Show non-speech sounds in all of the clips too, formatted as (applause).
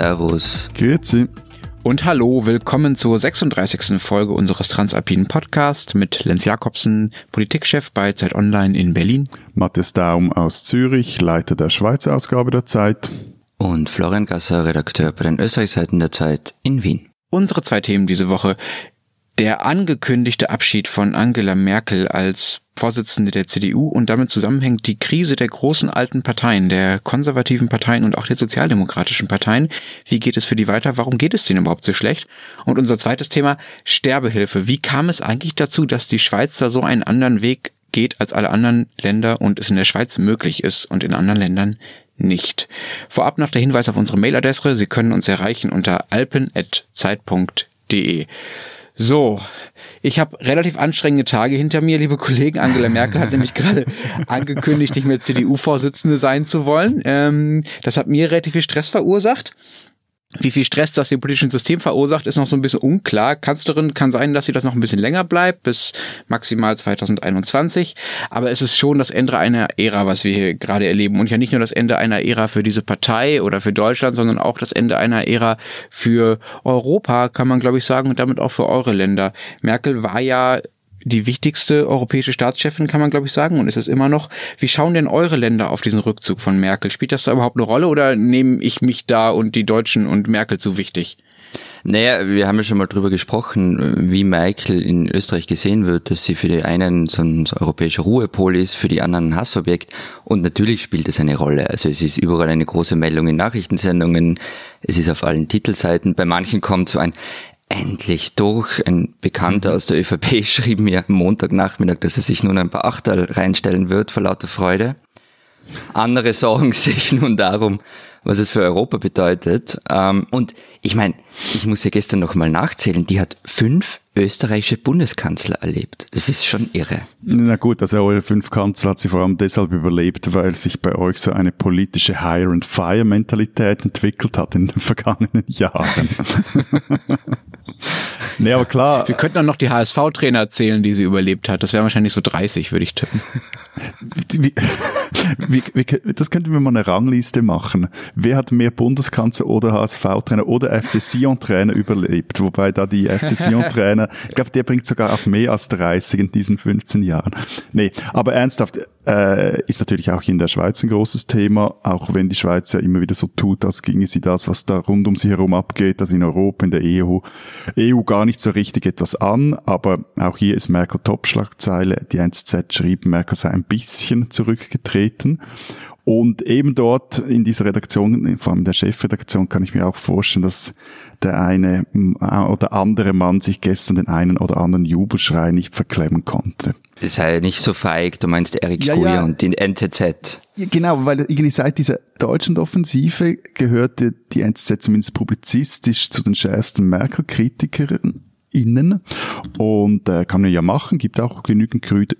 Servus. Grüezi. Und hallo, willkommen zur 36. Folge unseres Transalpinen Podcast mit Lenz Jakobsen, Politikchef bei Zeit Online in Berlin. Matthias Daum aus Zürich, Leiter der Schweizer Ausgabe der Zeit. Und Florian Gasser, Redakteur bei den Österreichseiten der Zeit in Wien. Unsere zwei Themen diese Woche. Der angekündigte Abschied von Angela Merkel als Vorsitzende der CDU und damit zusammenhängt die Krise der großen alten Parteien, der konservativen Parteien und auch der sozialdemokratischen Parteien. Wie geht es für die weiter? Warum geht es denen überhaupt so schlecht? Und unser zweites Thema, Sterbehilfe. Wie kam es eigentlich dazu, dass die Schweiz da so einen anderen Weg geht als alle anderen Länder und es in der Schweiz möglich ist und in anderen Ländern nicht. Vorab noch der Hinweis auf unsere Mailadresse. Sie können uns erreichen unter alpen.zeit.de. So, ich habe relativ anstrengende Tage hinter mir, liebe Kollegen. Angela Merkel hat nämlich gerade (laughs) angekündigt, nicht mehr CDU-Vorsitzende sein zu wollen. Ähm, das hat mir relativ viel Stress verursacht. Wie viel Stress das dem politischen System verursacht, ist noch so ein bisschen unklar. Kanzlerin kann sein, dass sie das noch ein bisschen länger bleibt, bis maximal 2021. Aber es ist schon das Ende einer Ära, was wir hier gerade erleben. Und ja nicht nur das Ende einer Ära für diese Partei oder für Deutschland, sondern auch das Ende einer Ära für Europa, kann man glaube ich sagen, und damit auch für eure Länder. Merkel war ja die wichtigste europäische Staatschefin, kann man glaube ich sagen, und ist es immer noch. Wie schauen denn eure Länder auf diesen Rückzug von Merkel? Spielt das da überhaupt eine Rolle oder nehme ich mich da und die Deutschen und Merkel zu wichtig? Naja, wir haben ja schon mal drüber gesprochen, wie Merkel in Österreich gesehen wird, dass sie für die einen so ein europäischer Ruhepol ist, für die anderen ein Hassobjekt. Und natürlich spielt es eine Rolle. Also es ist überall eine große Meldung in Nachrichtensendungen, es ist auf allen Titelseiten. Bei manchen kommt so ein endlich durch. Ein Bekannter aus der ÖVP (laughs) schrieb mir am Montagnachmittag, dass er sich nun ein paar Achtel reinstellen wird vor lauter Freude. Andere (laughs) sorgen sich nun darum, was es für Europa bedeutet. Ähm, und ich meine, ich muss ja gestern noch mal nachzählen, die hat fünf österreichische Bundeskanzler erlebt. Das ist schon irre. Na gut, also eure fünf Kanzler hat sie vor allem deshalb überlebt, weil sich bei euch so eine politische Hire-and-Fire-Mentalität entwickelt hat in den (laughs) vergangenen Jahren. (laughs) Nee, aber klar. Wir könnten auch noch die HSV-Trainer zählen, die sie überlebt hat. Das wären wahrscheinlich so 30, würde ich tippen. Wie, wie, wie, das könnten wir mal eine Rangliste machen. Wer hat mehr Bundeskanzler oder HSV-Trainer oder FC Sion-Trainer überlebt? Wobei da die FC Sion-Trainer, ich glaube, der bringt sogar auf mehr als 30 in diesen 15 Jahren. Nee, aber ernsthaft, äh, ist natürlich auch in der Schweiz ein großes Thema, auch wenn die Schweiz ja immer wieder so tut, als ginge sie das, was da rund um sie herum abgeht, das in Europa, in der EU, EU gar nicht so richtig etwas an, aber auch hier ist Merkel Topschlagzeile. Die NZZ schrieb, Merkel sei ein bisschen zurückgetreten. Und eben dort in dieser Redaktion, vor allem der Chefredaktion, kann ich mir auch vorstellen, dass der eine oder andere Mann sich gestern den einen oder anderen Jubelschrei nicht verklemmen konnte. Sei nicht so feig, du meinst Erik ja, ja. und die NZZ. Genau, weil irgendwie seit dieser deutschen Offensive gehörte die NZZ zumindest publizistisch zu den schärfsten Merkel-Kritikerinnen. Und äh, kann man ja machen, gibt auch genügend Gründe,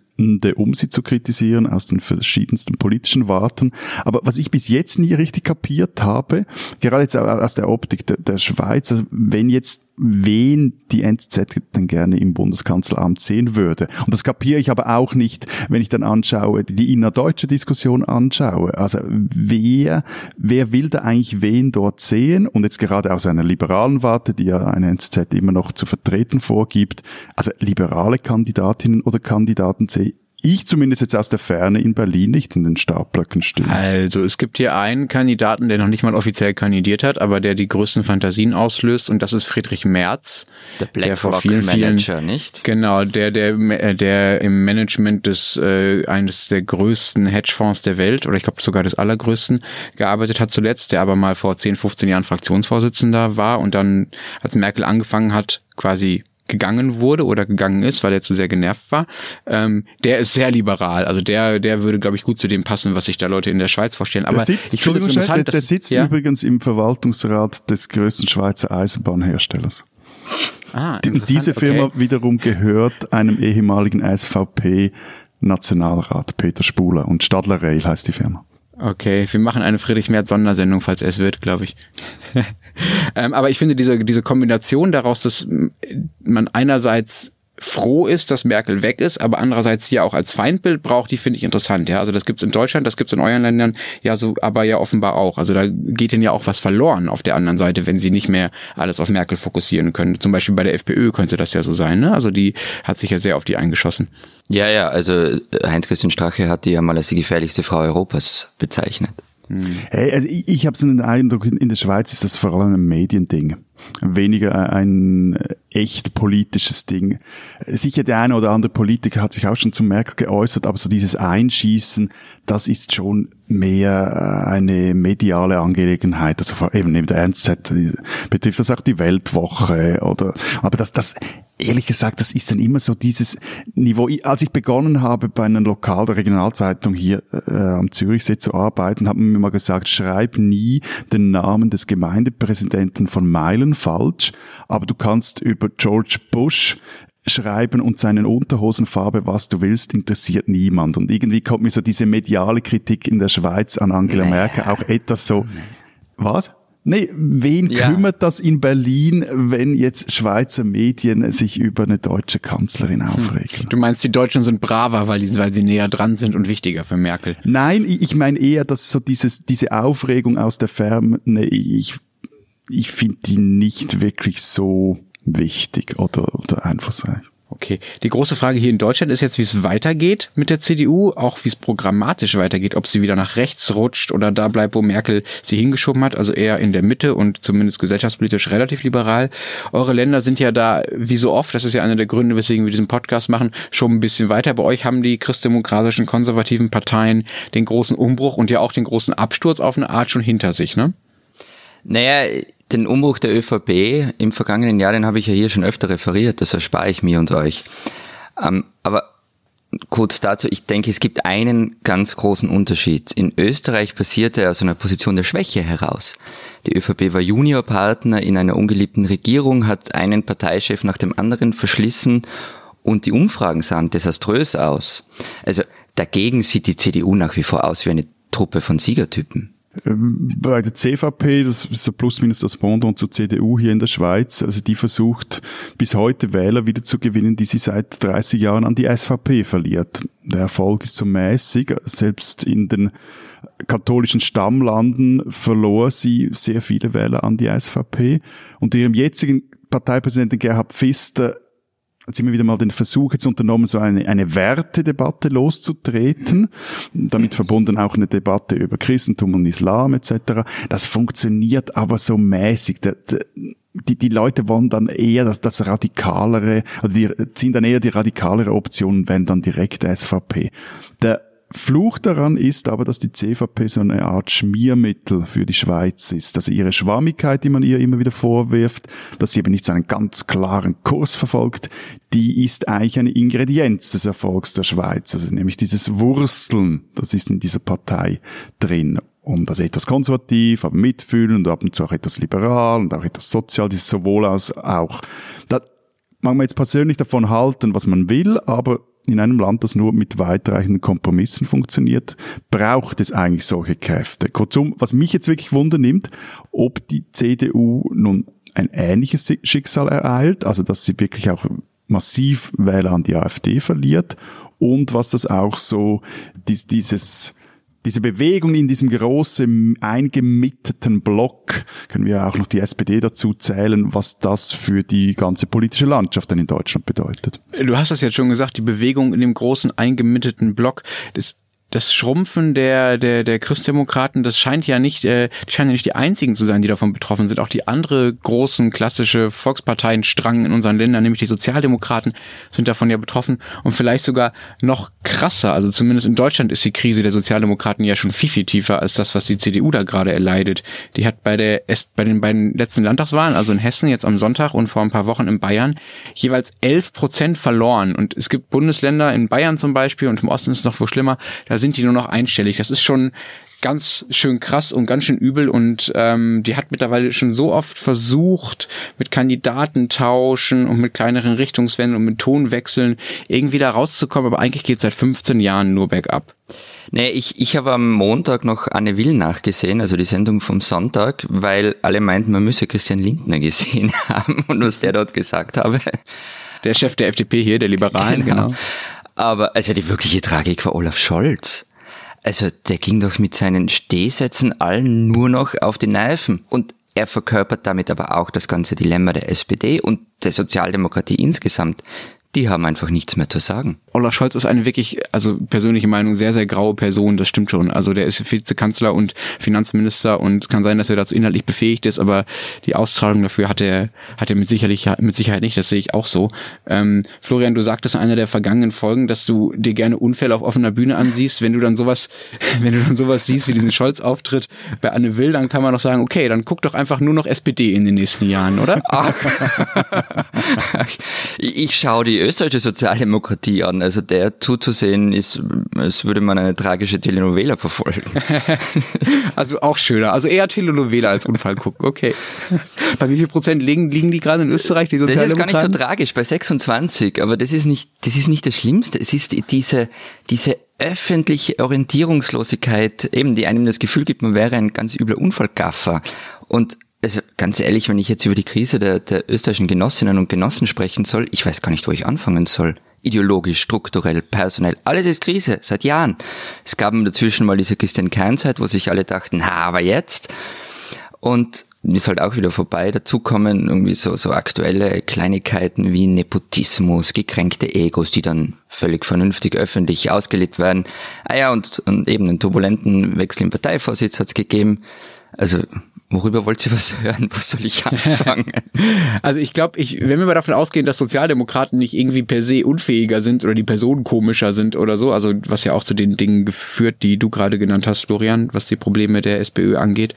um sie zu kritisieren aus den verschiedensten politischen Warten. Aber was ich bis jetzt nie richtig kapiert habe, gerade jetzt aus der Optik der, der Schweiz, also wenn jetzt wen die NZZ denn gerne im Bundeskanzleramt sehen würde. Und das kapiere ich aber auch nicht, wenn ich dann anschaue, die innerdeutsche Diskussion anschaue. Also wer, wer will da eigentlich wen dort sehen? Und jetzt gerade aus einer liberalen Warte, die ja eine NZZ immer noch zu vertreten vorgibt. Also liberale Kandidatinnen oder Kandidaten sehe ich zumindest jetzt aus der Ferne in Berlin nicht in den Startblöcken stehe. Also es gibt hier einen Kandidaten, der noch nicht mal offiziell kandidiert hat, aber der die größten Fantasien auslöst und das ist Friedrich Merz. Der BlackRock Manager, vielen, nicht? Genau, der der der im Management des äh, eines der größten Hedgefonds der Welt oder ich glaube sogar des allergrößten gearbeitet hat zuletzt, der aber mal vor 10, 15 Jahren Fraktionsvorsitzender war und dann als Merkel angefangen hat, quasi gegangen wurde oder gegangen ist, weil er zu sehr genervt war, ähm, der ist sehr liberal. Also der, der würde, glaube ich, gut zu dem passen, was sich da Leute in der Schweiz vorstellen. Aber der sitzt, ich finde der, der sitzt ja? übrigens im Verwaltungsrat des größten Schweizer Eisenbahnherstellers. Ah, Die, diese Firma okay. wiederum gehört einem ehemaligen SVP Nationalrat, Peter Spuler. Und Stadler Rail heißt die Firma. Okay, wir machen eine Friedrich Merz Sondersendung, falls es wird, glaube ich. (laughs) ähm, aber ich finde diese, diese Kombination daraus, dass man einerseits froh ist, dass Merkel weg ist, aber andererseits ja auch als Feindbild braucht, die finde ich interessant. Ja, also das gibt's in Deutschland, das gibt's in euren Ländern ja so, aber ja offenbar auch. Also da geht ihnen ja auch was verloren auf der anderen Seite, wenn sie nicht mehr alles auf Merkel fokussieren können. Zum Beispiel bei der FPÖ könnte das ja so sein. Ne? Also die hat sich ja sehr auf die eingeschossen. Ja, ja. Also Heinz-Christian Strache hat die ja mal als die gefährlichste Frau Europas bezeichnet. Hey, also ich, ich habe so den Eindruck, in der Schweiz ist das vor allem ein Mediending. Weniger ein echt politisches Ding. Sicher der eine oder andere Politiker hat sich auch schon zum Merkel geäußert, aber so dieses Einschießen, das ist schon mehr eine mediale Angelegenheit. Also eben neben der NZ betrifft das auch die Weltwoche oder, aber das, das, ehrlich gesagt, das ist dann immer so dieses Niveau. Als ich begonnen habe, bei einer Lokal- oder Regionalzeitung hier äh, am Zürichsee zu arbeiten, haben mir mal gesagt, schreib nie den Namen des Gemeindepräsidenten von Meilen falsch, aber du kannst über George Bush schreiben und seinen Unterhosenfarbe, was du willst, interessiert niemand. Und irgendwie kommt mir so diese mediale Kritik in der Schweiz an Angela naja. Merkel auch etwas so, was? Nee, wen ja. kümmert das in Berlin, wenn jetzt Schweizer Medien sich über eine deutsche Kanzlerin hm. aufregen? Du meinst, die Deutschen sind braver, weil, die, weil sie näher dran sind und wichtiger für Merkel? Nein, ich meine eher, dass so dieses, diese Aufregung aus der Ferne, ich, ich finde die nicht wirklich so wichtig oder, oder einflussreich. Okay. Die große Frage hier in Deutschland ist jetzt, wie es weitergeht mit der CDU, auch wie es programmatisch weitergeht, ob sie wieder nach rechts rutscht oder da bleibt, wo Merkel sie hingeschoben hat, also eher in der Mitte und zumindest gesellschaftspolitisch relativ liberal. Eure Länder sind ja da, wie so oft, das ist ja einer der Gründe, weswegen wir diesen Podcast machen, schon ein bisschen weiter. Bei euch haben die christdemokratischen konservativen Parteien den großen Umbruch und ja auch den großen Absturz auf eine Art schon hinter sich, ne? Naja, den Umbruch der ÖVP im vergangenen Jahr, den habe ich ja hier schon öfter referiert, das erspare ich mir und euch. Ähm, aber kurz dazu, ich denke, es gibt einen ganz großen Unterschied. In Österreich passierte aus einer Position der Schwäche heraus. Die ÖVP war Juniorpartner in einer ungeliebten Regierung, hat einen Parteichef nach dem anderen verschlissen und die Umfragen sahen desaströs aus. Also dagegen sieht die CDU nach wie vor aus wie eine Truppe von Siegertypen. Ähm, bei der CVP, das ist so plus minus das Pendant zur CDU hier in der Schweiz, also die versucht bis heute Wähler wieder zu gewinnen, die sie seit 30 Jahren an die SVP verliert. Der Erfolg ist so mäßig, selbst in den katholischen Stammlanden verlor sie sehr viele Wähler an die SVP. Und ihrem jetzigen Parteipräsidenten Gerhard Pfister hat immer wieder mal den Versuch jetzt unternommen, so eine, eine Wertedebatte loszutreten, damit verbunden auch eine Debatte über Christentum und Islam etc. Das funktioniert aber so mäßig. Der, der, die, die Leute wollen dann eher das, das radikalere, also die ziehen dann eher die radikalere Option, wenn dann direkt SVP. Der Fluch daran ist aber, dass die CVP so eine Art Schmiermittel für die Schweiz ist. Also ihre Schwammigkeit, die man ihr immer wieder vorwirft, dass sie eben nicht so einen ganz klaren Kurs verfolgt, die ist eigentlich eine Ingredienz des Erfolgs der Schweiz. Also nämlich dieses Wursteln, das ist in dieser Partei drin. Und also etwas konservativ, aber mitfühlen und ab und zu auch etwas liberal und auch etwas sozial, ist sowohl als auch. Da mag man jetzt persönlich davon halten, was man will, aber in einem Land, das nur mit weitreichenden Kompromissen funktioniert, braucht es eigentlich solche Kräfte. Kurzum, was mich jetzt wirklich wundernimmt, ob die CDU nun ein ähnliches Schicksal ereilt, also dass sie wirklich auch massiv Wähler an die AfD verliert und was das auch so dieses diese Bewegung in diesem großen eingemitteten Block, können wir auch noch die SPD dazu zählen, was das für die ganze politische Landschaft dann in Deutschland bedeutet. Du hast das jetzt schon gesagt, die Bewegung in dem großen eingemitteten Block, das das Schrumpfen der, der, der Christdemokraten, das scheint ja nicht, äh, die scheinen ja nicht die einzigen zu sein, die davon betroffen sind. Auch die andere großen klassische Volksparteienstrang in unseren Ländern, nämlich die Sozialdemokraten, sind davon ja betroffen und vielleicht sogar noch krasser. Also zumindest in Deutschland ist die Krise der Sozialdemokraten ja schon viel, viel tiefer als das, was die CDU da gerade erleidet. Die hat bei der, bei den beiden letzten Landtagswahlen, also in Hessen jetzt am Sonntag und vor ein paar Wochen in Bayern, jeweils elf Prozent verloren. Und es gibt Bundesländer in Bayern zum Beispiel und im Osten ist es noch wohl schlimmer, da sind die nur noch einstellig. Das ist schon ganz schön krass und ganz schön übel und ähm, die hat mittlerweile schon so oft versucht, mit Kandidatentauschen und mit kleineren Richtungswenden und mit Tonwechseln irgendwie da rauszukommen, aber eigentlich geht seit 15 Jahren nur bergab. Nee, ich, ich habe am Montag noch Anne Will nachgesehen, also die Sendung vom Sonntag, weil alle meinten, man müsse Christian Lindner gesehen (laughs) haben und was der dort gesagt habe. Der Chef der FDP hier, der Liberalen, genau. genau. Aber also die wirkliche Tragik war Olaf Scholz. Also der ging doch mit seinen Stehsätzen allen nur noch auf die Nerven. Und er verkörpert damit aber auch das ganze Dilemma der SPD und der Sozialdemokratie insgesamt die haben einfach nichts mehr zu sagen. Olaf Scholz ist eine wirklich, also persönliche Meinung, sehr, sehr graue Person, das stimmt schon. Also der ist Vizekanzler und Finanzminister und kann sein, dass er dazu inhaltlich befähigt ist, aber die Ausstrahlung dafür hat er, hat er mit, sicherlich, mit Sicherheit nicht, das sehe ich auch so. Ähm, Florian, du sagtest in einer der vergangenen Folgen, dass du dir gerne Unfälle auf offener Bühne ansiehst. Wenn du dann sowas, (laughs) wenn du dann sowas siehst wie diesen Scholz-Auftritt bei Anne Will, dann kann man doch sagen, okay, dann guck doch einfach nur noch SPD in den nächsten Jahren, oder? Ach. (laughs) ich schaue die österreichische Sozialdemokratie an. Also der zuzusehen ist, als würde man eine tragische Telenovela verfolgen. (laughs) also auch schöner. Also eher Telenovela als Unfall gucken. Okay. Bei wie viel Prozent liegen, liegen die gerade in Österreich, die Sozialdemokraten? Das ist gar nicht so tragisch, bei 26. Aber das ist nicht, das ist nicht das Schlimmste. Es ist diese, diese öffentliche Orientierungslosigkeit, eben, die einem das Gefühl gibt, man wäre ein ganz übler Unfallgaffer. Und also ganz ehrlich, wenn ich jetzt über die Krise der, der österreichischen Genossinnen und Genossen sprechen soll, ich weiß gar nicht, wo ich anfangen soll. Ideologisch, strukturell, personell, alles ist Krise, seit Jahren. Es gab dazwischen mal diese Christian Kern-Zeit, wo sich alle dachten, na, aber jetzt. Und ist halt auch wieder vorbei. Dazu kommen irgendwie so, so aktuelle Kleinigkeiten wie Nepotismus, gekränkte Egos, die dann völlig vernünftig öffentlich ausgelegt werden. Ah ja, und, und eben einen turbulenten Wechsel im Parteivorsitz hat es gegeben. Also Worüber wollt ihr was (laughs) hören? Wo soll ich anfangen? (laughs) also ich glaube, ich, wenn wir mal davon ausgehen, dass Sozialdemokraten nicht irgendwie per se unfähiger sind oder die Personen komischer sind oder so, also was ja auch zu den Dingen geführt, die du gerade genannt hast, Florian, was die Probleme der SPÖ angeht,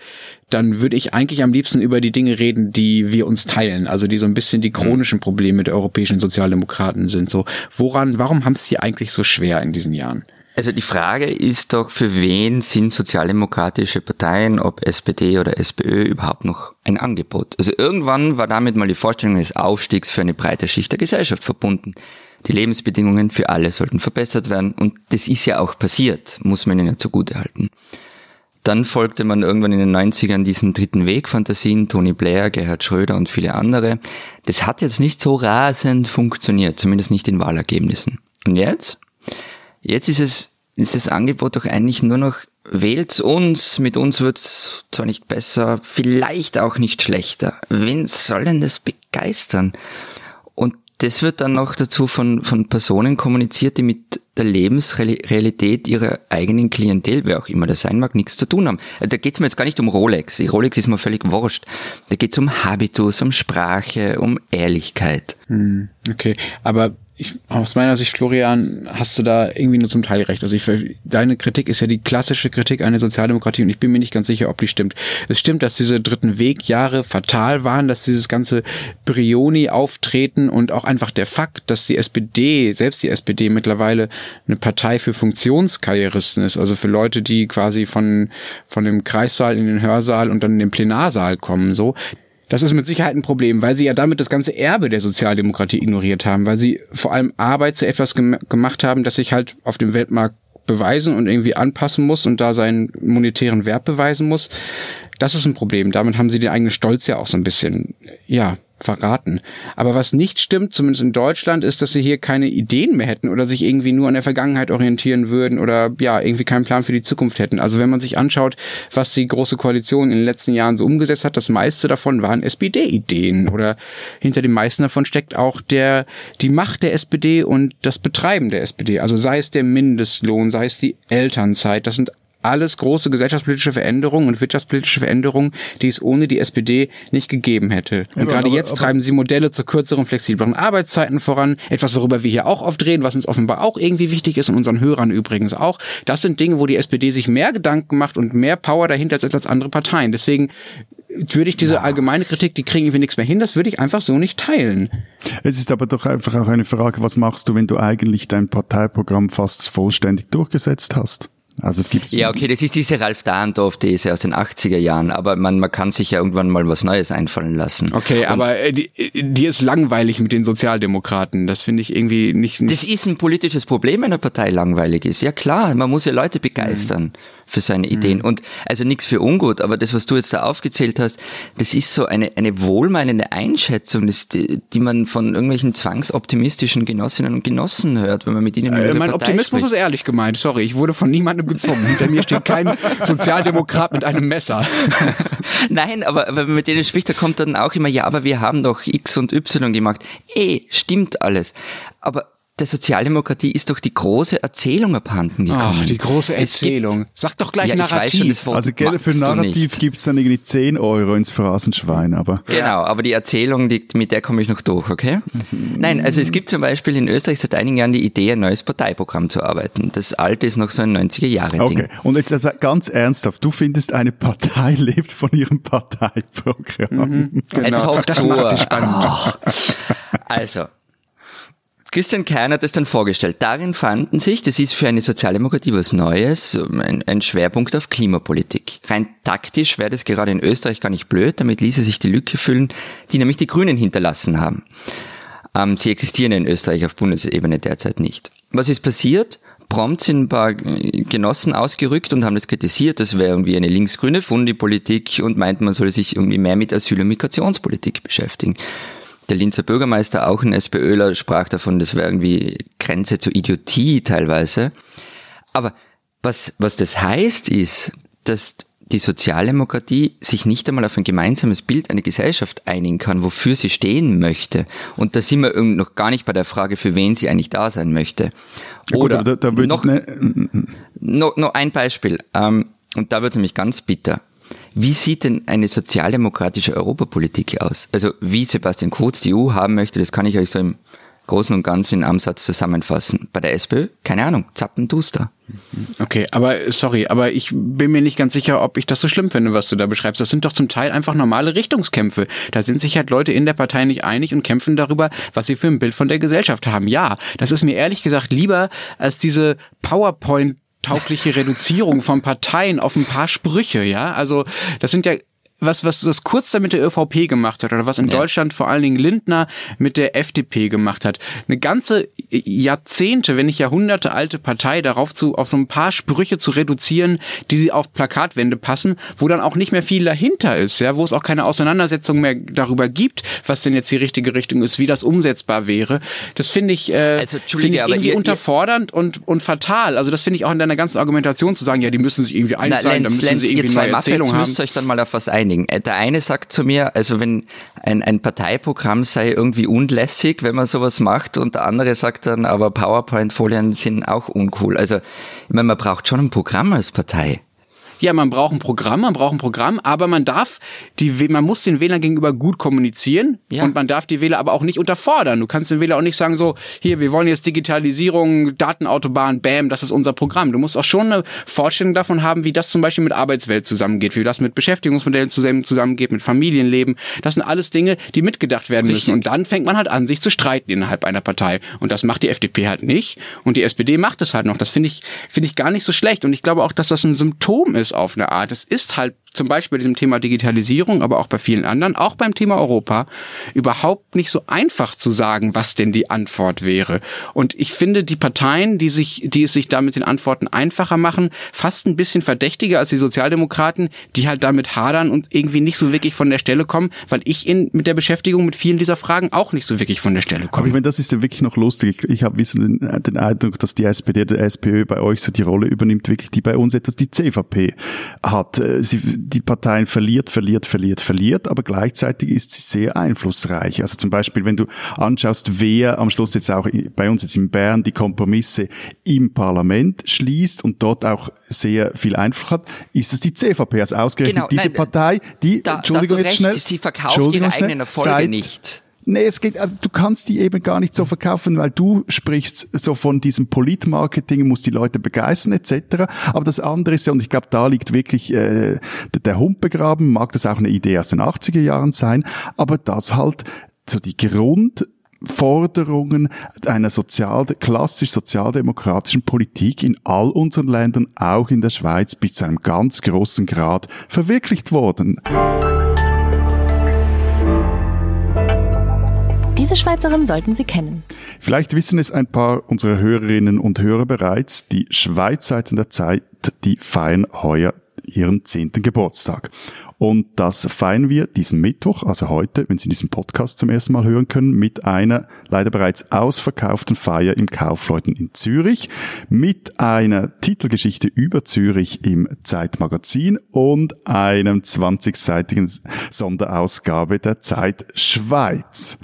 dann würde ich eigentlich am liebsten über die Dinge reden, die wir uns teilen, also die so ein bisschen die mhm. chronischen Probleme der europäischen Sozialdemokraten sind. So, woran, warum haben es eigentlich so schwer in diesen Jahren? Also die Frage ist doch, für wen sind sozialdemokratische Parteien, ob SPD oder SPÖ, überhaupt noch ein Angebot? Also irgendwann war damit mal die Vorstellung des Aufstiegs für eine breite Schicht der Gesellschaft verbunden. Die Lebensbedingungen für alle sollten verbessert werden und das ist ja auch passiert, muss man ihnen ja zugutehalten. Dann folgte man irgendwann in den 90ern diesen dritten Weg-Fantasien, Tony Blair, Gerhard Schröder und viele andere. Das hat jetzt nicht so rasend funktioniert, zumindest nicht in Wahlergebnissen. Und jetzt? Jetzt ist es, ist das Angebot doch eigentlich nur noch, wählt's uns, mit uns wird's zwar nicht besser, vielleicht auch nicht schlechter. Wen soll denn das begeistern? Und das wird dann noch dazu von, von Personen kommuniziert, die mit der Lebensrealität ihrer eigenen Klientel, wer auch immer das sein mag, nichts zu tun haben. Da geht's mir jetzt gar nicht um Rolex. Rolex ist mir völlig wurscht. Da geht's um Habitus, um Sprache, um Ehrlichkeit. Hm, okay, aber ich, aus meiner Sicht, Florian, hast du da irgendwie nur zum Teil recht. Also ich, deine Kritik ist ja die klassische Kritik einer Sozialdemokratie und ich bin mir nicht ganz sicher, ob die stimmt. Es stimmt, dass diese dritten Wegjahre fatal waren, dass dieses ganze Brioni-Auftreten und auch einfach der Fakt, dass die SPD, selbst die SPD mittlerweile eine Partei für Funktionskarrieristen ist, also für Leute, die quasi von, von dem Kreissaal in den Hörsaal und dann in den Plenarsaal kommen, so, das ist mit Sicherheit ein Problem, weil sie ja damit das ganze Erbe der Sozialdemokratie ignoriert haben, weil sie vor allem Arbeit zu etwas gem gemacht haben, das sich halt auf dem Weltmarkt beweisen und irgendwie anpassen muss und da seinen monetären Wert beweisen muss. Das ist ein Problem. Damit haben sie den eigenen Stolz ja auch so ein bisschen, ja, verraten. Aber was nicht stimmt, zumindest in Deutschland, ist, dass sie hier keine Ideen mehr hätten oder sich irgendwie nur an der Vergangenheit orientieren würden oder ja, irgendwie keinen Plan für die Zukunft hätten. Also wenn man sich anschaut, was die Große Koalition in den letzten Jahren so umgesetzt hat, das meiste davon waren SPD-Ideen oder hinter den meisten davon steckt auch der, die Macht der SPD und das Betreiben der SPD. Also sei es der Mindestlohn, sei es die Elternzeit, das sind alles große gesellschaftspolitische Veränderungen und wirtschaftspolitische Veränderungen, die es ohne die SPD nicht gegeben hätte. Und ja, gerade aber, jetzt aber, treiben sie Modelle zu kürzeren, flexibleren Arbeitszeiten voran. Etwas, worüber wir hier auch oft reden, was uns offenbar auch irgendwie wichtig ist und unseren Hörern übrigens auch. Das sind Dinge, wo die SPD sich mehr Gedanken macht und mehr Power dahinter setzt als andere Parteien. Deswegen würde ich diese allgemeine Kritik, die kriegen wir nichts mehr hin, das würde ich einfach so nicht teilen. Es ist aber doch einfach auch eine Frage, was machst du, wenn du eigentlich dein Parteiprogramm fast vollständig durchgesetzt hast? Also es gibt Ja, okay, das ist diese Ralf Dahndorf-These aus den 80er Jahren, aber man, man kann sich ja irgendwann mal was Neues einfallen lassen. Okay, Und aber äh, die, die ist langweilig mit den Sozialdemokraten. Das finde ich irgendwie nicht, nicht. Das ist ein politisches Problem, wenn eine Partei langweilig ist. Ja klar, man muss ja Leute begeistern. Mhm für seine Ideen. Mhm. Und also nichts für ungut, aber das, was du jetzt da aufgezählt hast, das ist so eine, eine wohlmeinende Einschätzung, das, die, die man von irgendwelchen zwangsoptimistischen Genossinnen und Genossen hört, wenn man mit ihnen äh, Mein Partei Optimismus spricht. ist ehrlich gemeint, sorry, ich wurde von niemandem gezwungen. Hinter mir steht kein (laughs) Sozialdemokrat mit einem Messer. (laughs) Nein, aber wenn man mit denen spricht, da kommt dann auch immer, ja, aber wir haben doch X und Y gemacht. Eh, stimmt alles. Aber der Sozialdemokratie ist doch die große Erzählung abhanden gekommen. Ach, die große Erzählung. Sag doch gleich ja, Narrativ. Schon, also Geld für Narrativ gibt's dann irgendwie 10 Euro ins Phrasenschwein, aber. Genau, aber die Erzählung, die, mit der komme ich noch durch, okay? Nein, also es gibt zum Beispiel in Österreich seit einigen Jahren die Idee, ein neues Parteiprogramm zu arbeiten. Das alte ist noch so ein 90er Jahre Ding. Okay, und jetzt also ganz ernsthaft, du findest, eine Partei (laughs) lebt von ihrem Parteiprogramm. Mhm, genau. Jetzt hofft das macht sie spannend. Oh. Also, Christian Kern hat es dann vorgestellt. Darin fanden sich, das ist für eine Sozialdemokratie was Neues, ein, ein Schwerpunkt auf Klimapolitik. Rein taktisch wäre das gerade in Österreich gar nicht blöd, damit ließe sich die Lücke füllen, die nämlich die Grünen hinterlassen haben. Ähm, sie existieren in Österreich auf Bundesebene derzeit nicht. Was ist passiert? Prompt sind ein paar Genossen ausgerückt und haben das kritisiert, das wäre irgendwie eine linksgrüne Fundi-Politik und meinten, man solle sich irgendwie mehr mit Asyl- und Migrationspolitik beschäftigen. Der Linzer Bürgermeister, auch ein SPÖler, sprach davon, das wäre irgendwie Grenze zur Idiotie teilweise. Aber was, was das heißt, ist, dass die Sozialdemokratie sich nicht einmal auf ein gemeinsames Bild einer Gesellschaft einigen kann, wofür sie stehen möchte. Und da sind wir noch gar nicht bei der Frage, für wen sie eigentlich da sein möchte. Oder ja gut, da, da noch, ne noch, noch ein Beispiel. Ähm, und da wird es nämlich ganz bitter. Wie sieht denn eine sozialdemokratische Europapolitik aus? Also wie Sebastian Kurz die EU haben möchte, das kann ich euch so im Großen und Ganzen in einem Satz zusammenfassen. Bei der SPÖ, keine Ahnung, Zappenduster. Okay, aber sorry, aber ich bin mir nicht ganz sicher, ob ich das so schlimm finde, was du da beschreibst. Das sind doch zum Teil einfach normale Richtungskämpfe. Da sind sich halt Leute in der Partei nicht einig und kämpfen darüber, was sie für ein Bild von der Gesellschaft haben. Ja, das ist mir ehrlich gesagt lieber als diese PowerPoint taugliche Reduzierung von Parteien auf ein paar Sprüche, ja. Also das sind ja was, was, was kurz damit der ÖVP gemacht hat oder was in ja. Deutschland vor allen Dingen Lindner mit der FDP gemacht hat. Eine ganze Jahrzehnte, wenn nicht Jahrhunderte alte Partei darauf zu, auf so ein paar Sprüche zu reduzieren, die sie auf Plakatwände passen, wo dann auch nicht mehr viel dahinter ist, ja, wo es auch keine Auseinandersetzung mehr darüber gibt, was denn jetzt die richtige Richtung ist, wie das umsetzbar wäre. Das finde ich, äh, also, find ich irgendwie ihr, unterfordernd ihr, und, und fatal. Also das finde ich auch in deiner ganzen Argumentation zu sagen, ja, die müssen sich irgendwie einig sein, da müssen Lenz, sie irgendwie eine Erzählung haben. müsst euch dann mal auf was einigen einigen. Äh, der eine sagt zu mir, also wenn ein, ein Parteiprogramm sei irgendwie unlässig, wenn man sowas macht, und der andere sagt dann, aber PowerPoint-Folien sind auch uncool. Also, ich meine, man braucht schon ein Programm als Partei ja, man braucht ein Programm, man braucht ein Programm, aber man darf die, man muss den Wählern gegenüber gut kommunizieren ja. und man darf die Wähler aber auch nicht unterfordern. Du kannst den Wähler auch nicht sagen so, hier, wir wollen jetzt Digitalisierung, Datenautobahn, bam, das ist unser Programm. Du musst auch schon eine Vorstellung davon haben, wie das zum Beispiel mit Arbeitswelt zusammengeht, wie das mit Beschäftigungsmodellen zusammen, zusammengeht, mit Familienleben. Das sind alles Dinge, die mitgedacht werden Richtig. müssen. Und dann fängt man halt an, sich zu streiten innerhalb einer Partei. Und das macht die FDP halt nicht. Und die SPD macht es halt noch. Das finde ich, finde ich gar nicht so schlecht. Und ich glaube auch, dass das ein Symptom ist auf eine Art. Es ist halt zum Beispiel bei diesem Thema Digitalisierung, aber auch bei vielen anderen, auch beim Thema Europa, überhaupt nicht so einfach zu sagen, was denn die Antwort wäre. Und ich finde die Parteien, die sich, die es sich da mit den Antworten einfacher machen, fast ein bisschen verdächtiger als die Sozialdemokraten, die halt damit hadern und irgendwie nicht so wirklich von der Stelle kommen, weil ich in, mit der Beschäftigung mit vielen dieser Fragen auch nicht so wirklich von der Stelle komme. Aber ich meine, das ist ja wirklich noch lustig. Ich habe wissen den, den Eindruck, dass die SPD, der SPÖ bei euch so die Rolle übernimmt, wirklich die bei uns etwas die CVP hat. Äh, sie, die Parteien verliert, verliert, verliert, verliert, aber gleichzeitig ist sie sehr einflussreich. Also zum Beispiel, wenn du anschaust, wer am Schluss jetzt auch bei uns jetzt in Bern die Kompromisse im Parlament schließt und dort auch sehr viel Einfluss hat, ist es die CVP. Also ausgerechnet genau, diese nein, Partei, die, da, Entschuldigung jetzt recht, schnell, sie verkauft ihre eigenen Erfolge seit, nicht. Nee, es geht, also du kannst die eben gar nicht so verkaufen, weil du sprichst so von diesem Politmarketing, musst die Leute begeistern etc. Aber das andere ist ja, und ich glaube, da liegt wirklich äh, der Hund begraben, mag das auch eine Idee aus den 80er Jahren sein, aber das halt so die Grundforderungen einer sozial, klassisch sozialdemokratischen Politik in all unseren Ländern, auch in der Schweiz, bis zu einem ganz großen Grad verwirklicht worden. Diese Schweizerin sollten Sie kennen. Vielleicht wissen es ein paar unserer Hörerinnen und Hörer bereits, die Schweizseiten der Zeit, die feiern heuer ihren zehnten Geburtstag. Und das feiern wir diesen Mittwoch, also heute, wenn Sie diesen Podcast zum ersten Mal hören können, mit einer leider bereits ausverkauften Feier im Kaufleuten in Zürich, mit einer Titelgeschichte über Zürich im Zeitmagazin und einem 20-seitigen Sonderausgabe der Zeit Schweiz.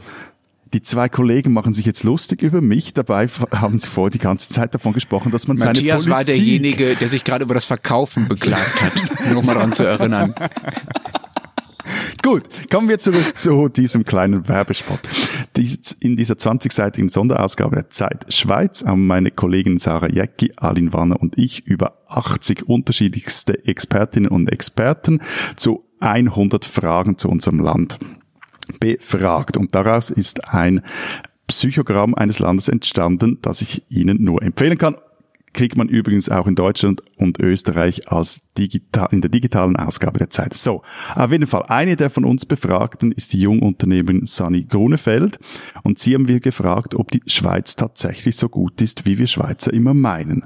Die zwei Kollegen machen sich jetzt lustig über mich. Dabei haben sie vorher die ganze Zeit davon gesprochen, dass man Matthias seine Politik... war derjenige, der sich gerade über das Verkaufen beklagt hat. (laughs) Nur mal daran zu erinnern. Gut, kommen wir zurück zu diesem kleinen Werbespot. In dieser 20-seitigen Sonderausgabe der Zeit Schweiz haben meine Kollegin Sarah Jäcki, Alin Wanner und ich über 80 unterschiedlichste Expertinnen und Experten zu 100 Fragen zu unserem Land befragt. Und daraus ist ein Psychogramm eines Landes entstanden, das ich Ihnen nur empfehlen kann. Kriegt man übrigens auch in Deutschland und Österreich als digital, in der digitalen Ausgabe der Zeit. So, auf jeden Fall, eine der von uns Befragten ist die Jungunternehmerin Sani Grunefeld. Und sie haben wir gefragt, ob die Schweiz tatsächlich so gut ist, wie wir Schweizer immer meinen.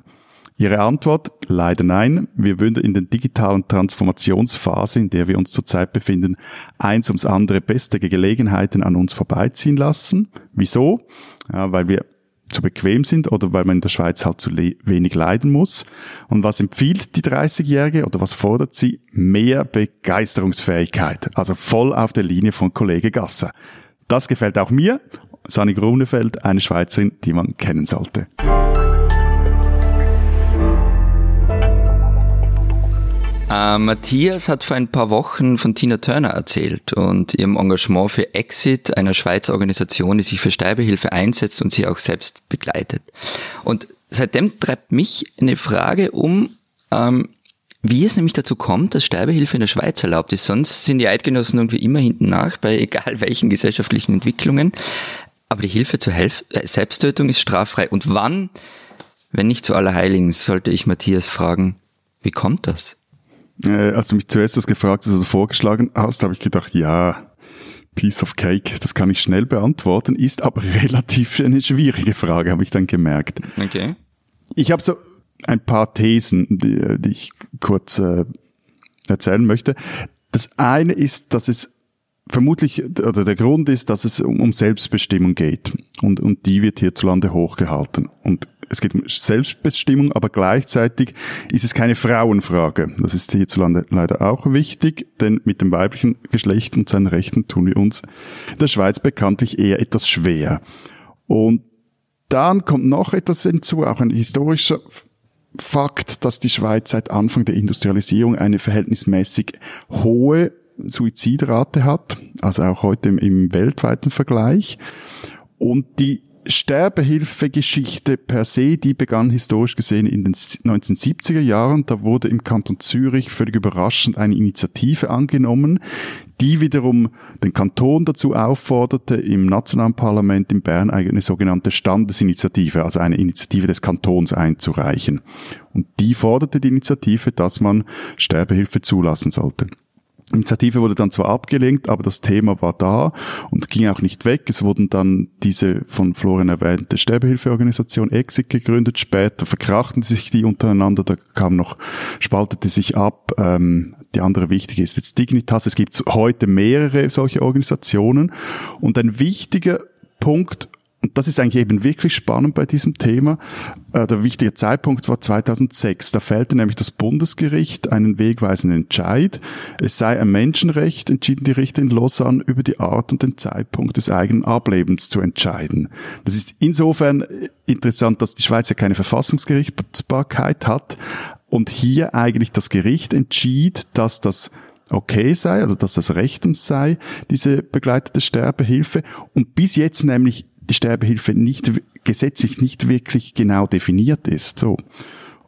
Ihre Antwort? Leider nein. Wir würden in der digitalen Transformationsphase, in der wir uns zurzeit befinden, eins ums andere beste Gelegenheiten an uns vorbeiziehen lassen. Wieso? Ja, weil wir zu bequem sind oder weil man in der Schweiz halt zu wenig leiden muss. Und was empfiehlt die 30-Jährige oder was fordert sie? Mehr Begeisterungsfähigkeit. Also voll auf der Linie von Kollege Gasser. Das gefällt auch mir. Sani Grunefeld, eine Schweizerin, die man kennen sollte. Äh, Matthias hat vor ein paar Wochen von Tina Turner erzählt und ihrem Engagement für Exit, einer Schweizer Organisation, die sich für Sterbehilfe einsetzt und sie auch selbst begleitet. Und seitdem treibt mich eine Frage um, ähm, wie es nämlich dazu kommt, dass Sterbehilfe in der Schweiz erlaubt ist. Sonst sind die Eidgenossen irgendwie immer hinten nach, bei (laughs) egal welchen gesellschaftlichen Entwicklungen. Aber die Hilfe zur Helf äh, Selbsttötung ist straffrei. Und wann, wenn nicht zu Allerheiligen, sollte ich Matthias fragen, wie kommt das? Äh, als du mich zuerst das gefragt hast oder vorgeschlagen hast, habe ich gedacht, ja, Piece of Cake, das kann ich schnell beantworten, ist aber (laughs) relativ eine schwierige Frage, habe ich dann gemerkt. Okay. Ich habe so ein paar Thesen, die, die ich kurz äh, erzählen möchte. Das eine ist, dass es vermutlich, oder der Grund ist, dass es um, um Selbstbestimmung geht. Und, und die wird hierzulande hochgehalten. Und es geht um Selbstbestimmung, aber gleichzeitig ist es keine Frauenfrage. Das ist hierzulande leider auch wichtig, denn mit dem weiblichen Geschlecht und seinen Rechten tun wir uns der Schweiz bekanntlich eher etwas schwer. Und dann kommt noch etwas hinzu, auch ein historischer Fakt, dass die Schweiz seit Anfang der Industrialisierung eine verhältnismäßig hohe Suizidrate hat, also auch heute im, im weltweiten Vergleich. Und die Sterbehilfegeschichte per se, die begann historisch gesehen in den 1970er Jahren. Da wurde im Kanton Zürich völlig überraschend eine Initiative angenommen, die wiederum den Kanton dazu aufforderte, im nationalen Parlament in Bern eine sogenannte Standesinitiative, also eine Initiative des Kantons einzureichen. Und die forderte die Initiative, dass man Sterbehilfe zulassen sollte. Initiative wurde dann zwar abgelenkt, aber das Thema war da und ging auch nicht weg. Es wurden dann diese von Florian erwähnte Sterbehilfeorganisation Exit gegründet. Später verkrachten sich die untereinander. Da kam noch, spaltete sich ab. Ähm, die andere wichtige ist jetzt Dignitas. Es gibt heute mehrere solche Organisationen. Und ein wichtiger Punkt und das ist eigentlich eben wirklich spannend bei diesem Thema. Äh, der wichtige Zeitpunkt war 2006. Da fällte nämlich das Bundesgericht einen wegweisenden Entscheid. Es sei ein Menschenrecht, entschieden die Richter in Lausanne, über die Art und den Zeitpunkt des eigenen Ablebens zu entscheiden. Das ist insofern interessant, dass die Schweiz ja keine Verfassungsgerichtsbarkeit hat und hier eigentlich das Gericht entschied, dass das okay sei oder dass das rechtens sei, diese begleitete Sterbehilfe und bis jetzt nämlich die Sterbehilfe nicht gesetzlich nicht wirklich genau definiert ist. So.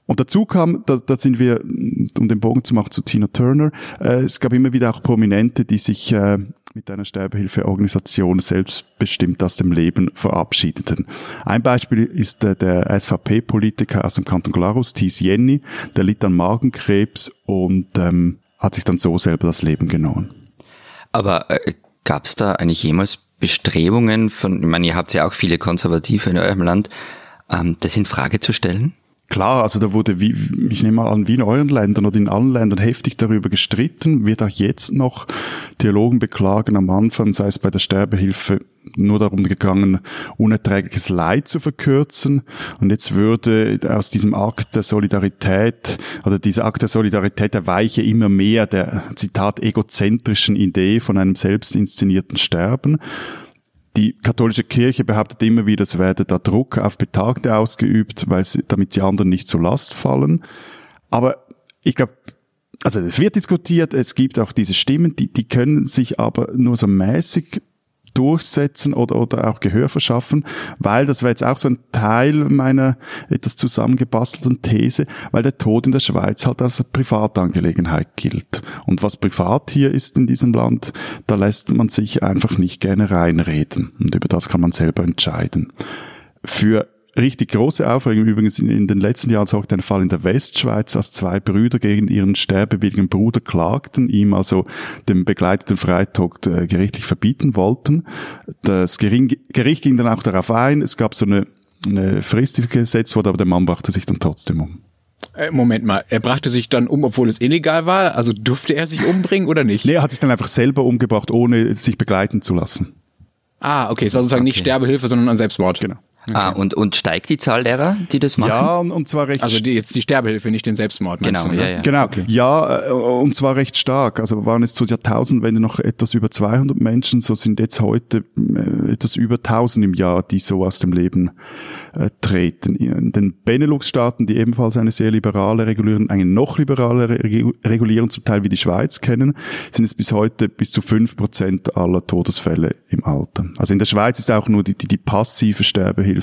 Und dazu kam, da, da sind wir, um den Bogen zu machen zu Tina Turner, äh, es gab immer wieder auch Prominente, die sich äh, mit einer Sterbehilfeorganisation selbstbestimmt aus dem Leben verabschiedeten. Ein Beispiel ist äh, der SVP-Politiker aus dem Kanton Glarus, Thies Jenny, der litt an Magenkrebs und ähm, hat sich dann so selber das Leben genommen. Aber äh, gab es da eigentlich jemals Bestrebungen von, ich meine, ihr habt ja auch viele Konservative in eurem Land, ähm, das in Frage zu stellen? Klar, also da wurde, wie, ich nehme mal an, wie in euren Ländern oder in allen Ländern heftig darüber gestritten, wird auch jetzt noch Theologen beklagen am Anfang, sei es bei der Sterbehilfe nur darum gegangen, unerträgliches Leid zu verkürzen. Und jetzt würde aus diesem Akt der Solidarität, oder dieser Akt der Solidarität, der weiche immer mehr der, Zitat, egozentrischen Idee von einem selbst inszenierten Sterben. Die katholische Kirche behauptet immer wieder, es werde da Druck auf Betagte ausgeübt, weil sie, damit sie anderen nicht zur Last fallen. Aber ich glaube, also es wird diskutiert, es gibt auch diese Stimmen, die, die können sich aber nur so mäßig durchsetzen oder, oder auch Gehör verschaffen, weil das wäre jetzt auch so ein Teil meiner etwas zusammengebastelten These, weil der Tod in der Schweiz halt als Privatangelegenheit gilt. Und was privat hier ist in diesem Land, da lässt man sich einfach nicht gerne reinreden. Und über das kann man selber entscheiden. Für richtig große Aufregung übrigens in, in den letzten Jahren sorgte ein Fall in der Westschweiz, als zwei Brüder gegen ihren sterbewilligen Bruder klagten, ihm also den begleiteten Freitod äh, gerichtlich verbieten wollten. Das Gericht ging dann auch darauf ein, es gab so eine, eine Frist, die gesetzt wurde, aber der Mann brachte sich dann trotzdem um. Äh, Moment mal, er brachte sich dann um, obwohl es illegal war? Also durfte er sich umbringen oder nicht? (laughs) Nee, er hat sich dann einfach selber umgebracht, ohne sich begleiten zu lassen. Ah, okay, es war sozusagen okay. nicht Sterbehilfe, sondern ein Selbstmord. Genau. Okay. Ah, und, und steigt die Zahl derer, die das machen? Ja, und, und zwar recht Also die, jetzt die Sterbehilfe, nicht den Selbstmord. Genau, du, ne? ja, ja. Genau, okay. ja, äh, und zwar recht stark. Also waren es zu Jahrtausendwende noch etwas über 200 Menschen, so sind jetzt heute äh, etwas über 1000 im Jahr, die so aus dem Leben äh, treten. In den Benelux-Staaten, die ebenfalls eine sehr liberale Regulierung, eine noch liberale Regulierung zum Teil wie die Schweiz kennen, sind es bis heute bis zu fünf Prozent aller Todesfälle im Alter. Also in der Schweiz ist auch nur die, die, die passive Sterbehilfe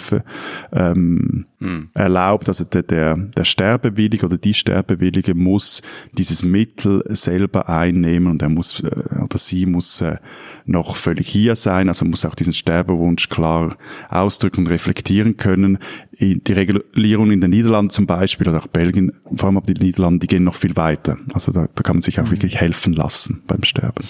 ähm, hm. erlaubt. Also der, der, der Sterbewillige oder die Sterbewillige muss dieses Mittel selber einnehmen und er muss äh, oder sie muss äh, noch völlig hier sein, also muss auch diesen Sterbewunsch klar ausdrücken und reflektieren können. Die Regulierung in den Niederlanden zum Beispiel oder auch Belgien, vor allem aber die Niederlande, die gehen noch viel weiter. Also da, da kann man sich auch mhm. wirklich helfen lassen beim Sterben.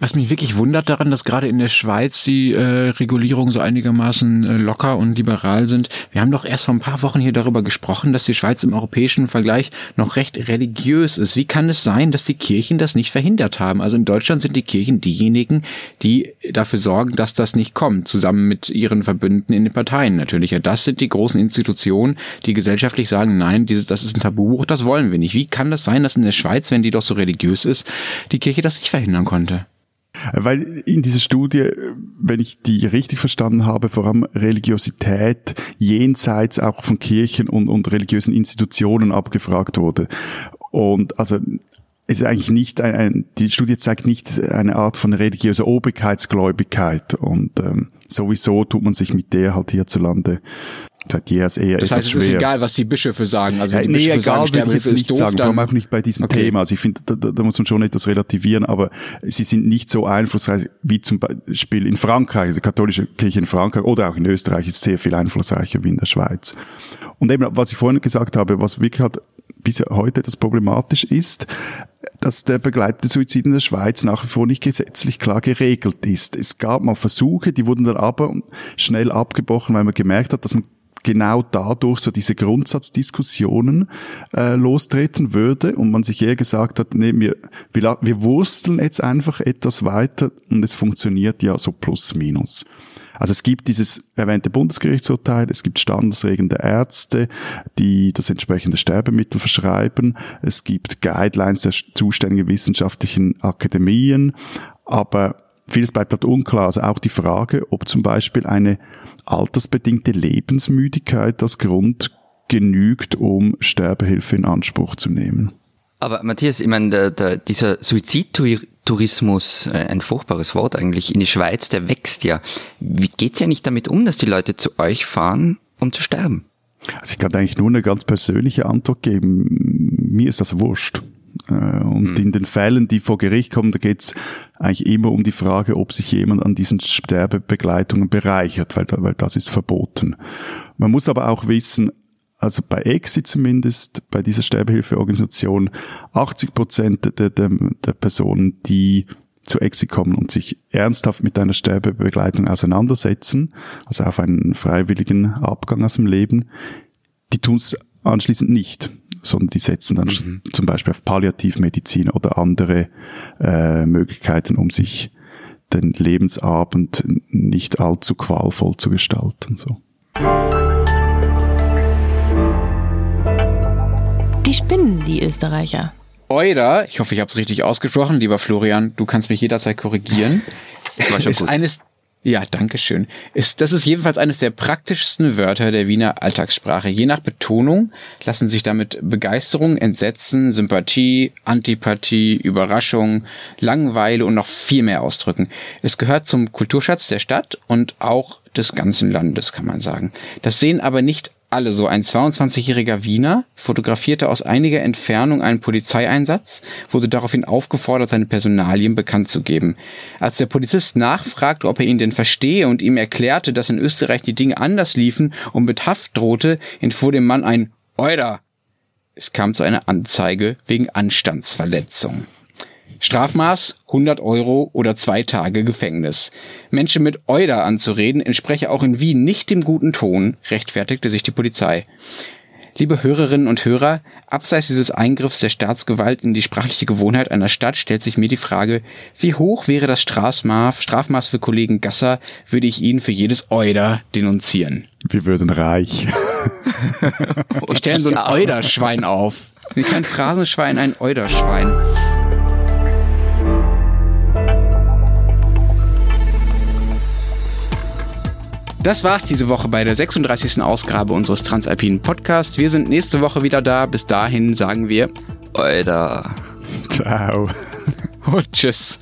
Was mich wirklich wundert daran, dass gerade in der Schweiz die äh, Regulierungen so einigermaßen äh, locker und liberal sind. Wir haben doch erst vor ein paar Wochen hier darüber gesprochen, dass die Schweiz im europäischen Vergleich noch recht religiös ist. Wie kann es sein, dass die Kirchen das nicht verhindert haben? Also in Deutschland sind die Kirchen diejenigen, die dafür sorgen, dass das nicht kommt, zusammen mit ihren Verbündeten in den Parteien natürlich. Ja, das sind die großen Institutionen, die gesellschaftlich sagen, nein, dieses, das ist ein Tabubuch, das wollen wir nicht. Wie kann das sein, dass in der Schweiz, wenn die doch so religiös ist, die Kirche das nicht verhindern konnte? Weil in dieser Studie, wenn ich die richtig verstanden habe, vor allem Religiosität jenseits auch von Kirchen und, und religiösen Institutionen abgefragt wurde. Und also ist eigentlich nicht ein, ein, die Studie zeigt nicht eine Art von religiöser Obrigkeitsgläubigkeit und ähm, sowieso tut man sich mit der halt hierzulande seit jeher eher das heißt, es schwer. ist egal, was die Bischöfe sagen. Also ja, die nee, Bischöfe egal, sagen, würde ich jetzt nicht doof, sagen, vor allem auch nicht bei diesem okay. Thema. Also ich finde, da, da, muss man schon etwas relativieren, aber sie sind nicht so einflussreich wie zum Beispiel in Frankreich, also die katholische Kirche in Frankreich oder auch in Österreich ist sehr viel einflussreicher wie in der Schweiz. Und eben, was ich vorhin gesagt habe, was wirklich halt bis heute etwas problematisch ist, dass der begleitete Suizid in der Schweiz nach wie vor nicht gesetzlich klar geregelt ist. Es gab mal Versuche, die wurden dann aber schnell abgebrochen, weil man gemerkt hat, dass man genau dadurch so diese Grundsatzdiskussionen äh, lostreten würde und man sich eher gesagt hat, nee, wir, wir, wir wursteln jetzt einfach etwas weiter und es funktioniert ja so plus minus. Also es gibt dieses erwähnte Bundesgerichtsurteil, es gibt Standesregeln der Ärzte, die das entsprechende Sterbemittel verschreiben, es gibt Guidelines der zuständigen wissenschaftlichen Akademien, aber vieles bleibt dort unklar. Also auch die Frage, ob zum Beispiel eine altersbedingte Lebensmüdigkeit als Grund genügt, um Sterbehilfe in Anspruch zu nehmen. Aber Matthias, ich meine, der, der, dieser Suizidtourismus, äh, ein furchtbares Wort eigentlich, in die Schweiz, der wächst ja. Wie geht's ja nicht damit um, dass die Leute zu euch fahren, um zu sterben? Also ich kann eigentlich nur eine ganz persönliche Antwort geben. Mir ist das wurscht. Äh, und mhm. in den Fällen, die vor Gericht kommen, da geht es eigentlich immer um die Frage, ob sich jemand an diesen Sterbebegleitungen bereichert, weil, weil das ist verboten. Man muss aber auch wissen, also bei EXI zumindest, bei dieser Sterbehilfeorganisation, 80 Prozent der, der, der Personen, die zu Exit kommen und sich ernsthaft mit einer Sterbebegleitung auseinandersetzen, also auf einen freiwilligen Abgang aus dem Leben, die tun es anschließend nicht, sondern die setzen dann mhm. zum Beispiel auf Palliativmedizin oder andere äh, Möglichkeiten, um sich den Lebensabend nicht allzu qualvoll zu gestalten. So. Die spinnen, die Österreicher. Euder, ich hoffe, ich habe es richtig ausgesprochen, lieber Florian, du kannst mich jederzeit korrigieren. (laughs) Das war schon ist gut. eines ja, danke schön. Ist, das ist jedenfalls eines der praktischsten Wörter der Wiener Alltagssprache. Je nach Betonung lassen sich damit Begeisterung, Entsetzen, Sympathie, Antipathie, Überraschung, Langeweile und noch viel mehr ausdrücken. Es gehört zum Kulturschatz der Stadt und auch des ganzen Landes, kann man sagen. Das sehen aber nicht alle so. Ein 22-jähriger Wiener fotografierte aus einiger Entfernung einen Polizeieinsatz, wurde daraufhin aufgefordert, seine Personalien bekannt zu geben. Als der Polizist nachfragte, ob er ihn denn verstehe und ihm erklärte, dass in Österreich die Dinge anders liefen und mit Haft drohte, entfuhr dem Mann ein Euder. Es kam zu einer Anzeige wegen Anstandsverletzung. Strafmaß 100 Euro oder zwei Tage Gefängnis. Menschen mit Euder anzureden entspreche auch in Wien nicht dem guten Ton, rechtfertigte sich die Polizei. Liebe Hörerinnen und Hörer, abseits dieses Eingriffs der Staatsgewalt in die sprachliche Gewohnheit einer Stadt stellt sich mir die Frage, wie hoch wäre das Strafmaß, Strafmaß für Kollegen Gasser, würde ich ihn für jedes Euder denunzieren. Wir würden reich. (laughs) Wir stellen so ein Euderschwein auf. Nicht ein Phrasenschwein, ein Euderschwein. Das war's diese Woche bei der 36. Ausgabe unseres Transalpinen Podcasts. Wir sind nächste Woche wieder da. Bis dahin sagen wir Alter. Ciao. und tschüss.